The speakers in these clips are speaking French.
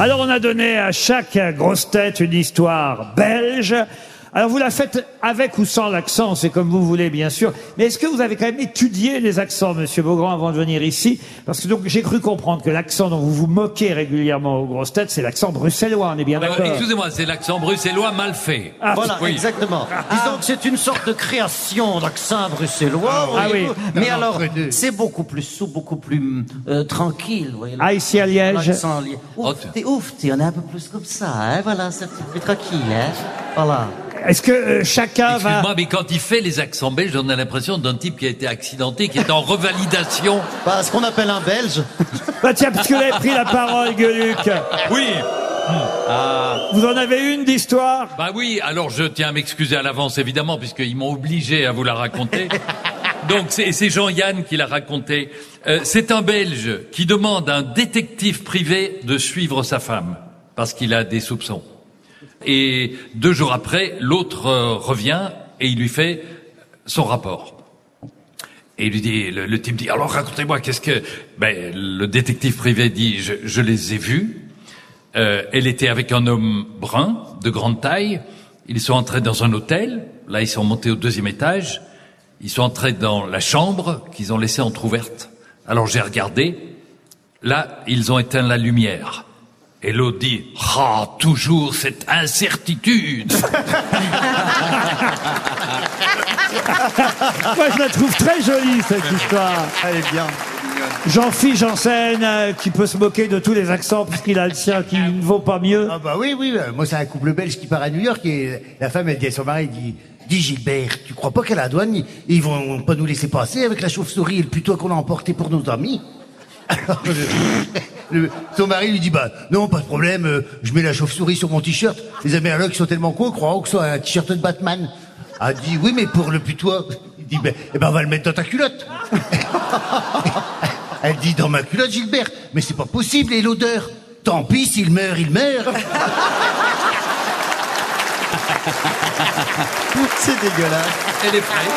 Alors on a donné à chaque grosse tête une histoire belge. Alors vous la faites avec ou sans l'accent, c'est comme vous voulez bien sûr. Mais est-ce que vous avez quand même étudié les accents, Monsieur Beaugrand, avant de venir ici? Parce que donc j'ai cru comprendre que l'accent dont vous vous moquez régulièrement aux grosses têtes, c'est l'accent bruxellois. On est bien Euh, d'accord Excusez-moi, c'est l'accent bruxellois mal fait. Ah, Voilà, Oui. exactement. Disons que c'est une sorte de création d'accent bruxellois. Ah voyez-vous. oui. Mais alors, c'est beaucoup plus souple, beaucoup plus euh, tranquille. voyez Ah, ici à Liège L'accent li- Oh, Ouf, t'es ouf, t'es, on est un peu plus comme ça, hein, voilà, c'est un petit peu tranquille, hein. Voilà. Est-ce que euh, chacun va... Excuse-moi, mais quand il fait les accents belges, on a l'impression d'un type qui a été accidenté, qui est en revalidation. Bah, ce qu'on appelle un belge. Bah tiens, puisque vous avez pris la parole, Gueuluc, Oui. vous en avez une d'histoire? Bah oui, alors je tiens à m'excuser à l'avance, évidemment, puisqu'ils m'ont obligé à vous la raconter. Donc c'est c'est Jean-Yann qui l'a raconté. Euh, c'est un Belge qui demande à un détective privé de suivre sa femme, parce qu'il a des soupçons. Et deux jours après, l'autre euh, revient et il lui fait son rapport. Et il lui dit, le, type dit, alors racontez-moi, qu'est-ce que... Ben, le détective privé dit, je, je les ai vus. Euh, elle était avec un homme brun, de grande taille. Ils sont entrés dans un hôtel. Là, ils sont montés au deuxième étage. Ils sont entrés dans la chambre qu'ils ont laissée entr'ouverte. Alors j'ai regardé. Là, ils ont éteint la lumière. Et l'autre dit, ah, toujours cette incertitude. Moi, je la trouve très jolie, cette histoire. Elle est bien. Jean-Philippe Janssen, euh, qui peut se moquer de tous les accents puisqu'il a le sien qui ne vaut pas mieux. Ah bah oui, oui. euh, Moi, c'est un couple belge qui part à New York et la femme, elle dit à son mari, elle dit, dis Gilbert, tu crois pas qu'à la douane, ils, ils vont pas nous laisser passer avec la chauve-souris et le putois qu'on a emporté pour nos amis? Alors, le- le- son mari lui dit, bah non, pas de problème, euh, je mets la chauve-souris sur mon t-shirt. Les Américains qui sont tellement cons, croient que c'est un t-shirt de Batman. A dit, oui, mais pour le putois, il dit, ben, eh ben, on va le mettre dans ta culotte. Elle dit, dans ma culotte, Gilbert, mais c'est pas possible, et l'odeur Tant pis, s'il meurt, il meurt. C'est dégueulasse. Elle est fraîche.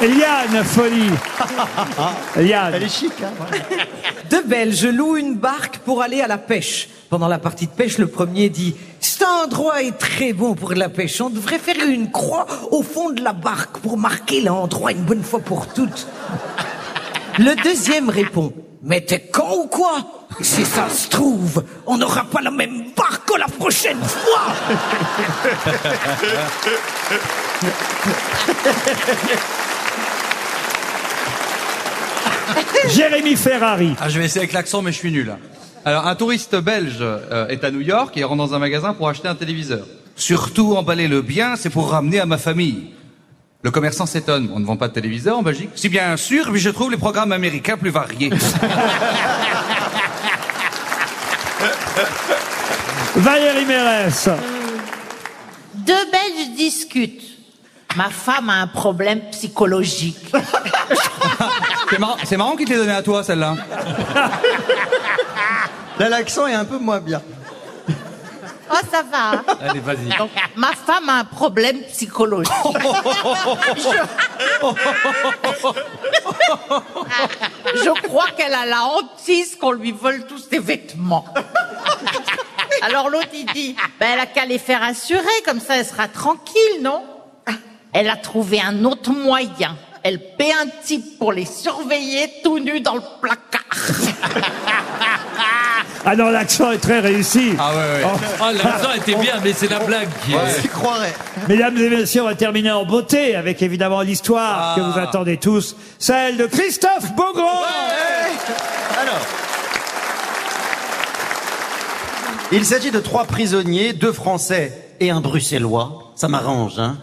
Liane Folie. Liane. Elle est chic, hein. Deux Belges louent une barque pour aller à la pêche. Pendant la partie de pêche, le premier dit Cet endroit est très bon pour la pêche. On devrait faire une croix au fond de la barque pour marquer l'endroit une bonne fois pour toutes. Le deuxième répond Mais t'es con ou quoi? Si ça se trouve, on n'aura pas la même barque la prochaine fois Jérémy Ferrari. Ah, je vais essayer avec l'accent, mais je suis nul. Alors, un touriste belge euh, est à New York et rentre dans un magasin pour acheter un téléviseur. Surtout emballer le bien, c'est pour ramener à ma famille. Le commerçant s'étonne. On ne vend pas de téléviseur en Belgique? Si bien sûr, mais je trouve les programmes américains plus variés. Valérie Mérès. Deux Belges discutent. Ma femme a un problème psychologique. c'est marrant, c'est marrant qu'il te l'ait donné à toi, celle-là. Là, l'accent est un peu moins bien. Oh, ça va. hein Allez, vas-y. Donc, ma femme a un problème psychologique. Je, Je crois qu'elle a la hantise qu'on lui vole tous ses vêtements. Alors l'autre, il dit, ben, elle a qu'à les faire assurer, comme ça elle sera tranquille, non? Elle a trouvé un autre moyen. Elle paie un type pour les surveiller tout nus dans le placard. Ah non, l'accent est très réussi. Ah ouais, ouais. Ah, l'accent était bien, mais c'est la blague qui est... Tu croirais. Mesdames et messieurs, on va terminer en beauté avec évidemment l'histoire que vous attendez tous, celle de Christophe Beaugrand. Alors. Il s'agit de trois prisonniers, deux Français et un Bruxellois. Ça m'arrange, hein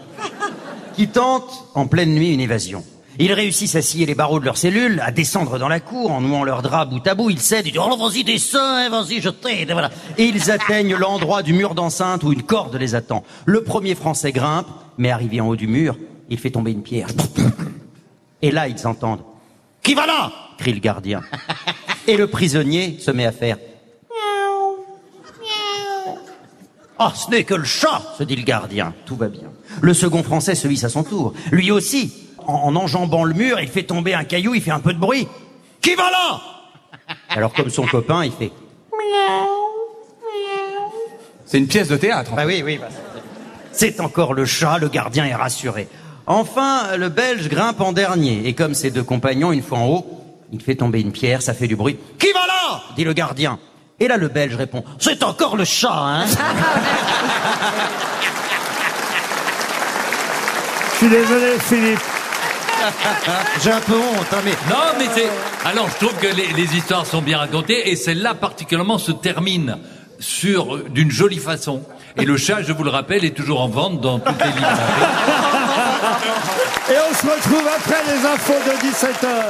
Qui tentent en pleine nuit une évasion. Ils réussissent à scier les barreaux de leur cellule, à descendre dans la cour en nouant leurs draps bout à bout. Ils cèdent, ils disent Oh, vas-y, descends, hein, vas-y, je t'aide. Voilà. Ils atteignent l'endroit du mur d'enceinte où une corde les attend. Le premier Français grimpe, mais arrivé en haut du mur, il fait tomber une pierre. Et là, ils entendent Qui va là? crie le gardien. Et le prisonnier se met à faire Ah, ce n'est que le chat, se dit le gardien. Tout va bien. Le second français se hisse à son tour. Lui aussi, en, en enjambant le mur, il fait tomber un caillou, il fait un peu de bruit. Qui va là Alors comme son copain, il fait C'est une pièce de théâtre. en Bah oui, oui. bah, c'est encore le chat, le gardien est rassuré. Enfin, le Belge grimpe en dernier, et comme ses deux compagnons, une fois en haut, il fait tomber une pierre, ça fait du bruit. Qui va là dit le gardien. Et là, le Belge répond, c'est encore le chat, hein Je suis désolé, Philippe. J'ai un peu honte, hein, mais... Non, mais c'est. Alors, je trouve que les, les histoires sont bien racontées et celle-là particulièrement se termine sur d'une jolie façon. Et le chat, je vous le rappelle, est toujours en vente dans toutes les librairies. Et on se retrouve après les infos de 17h.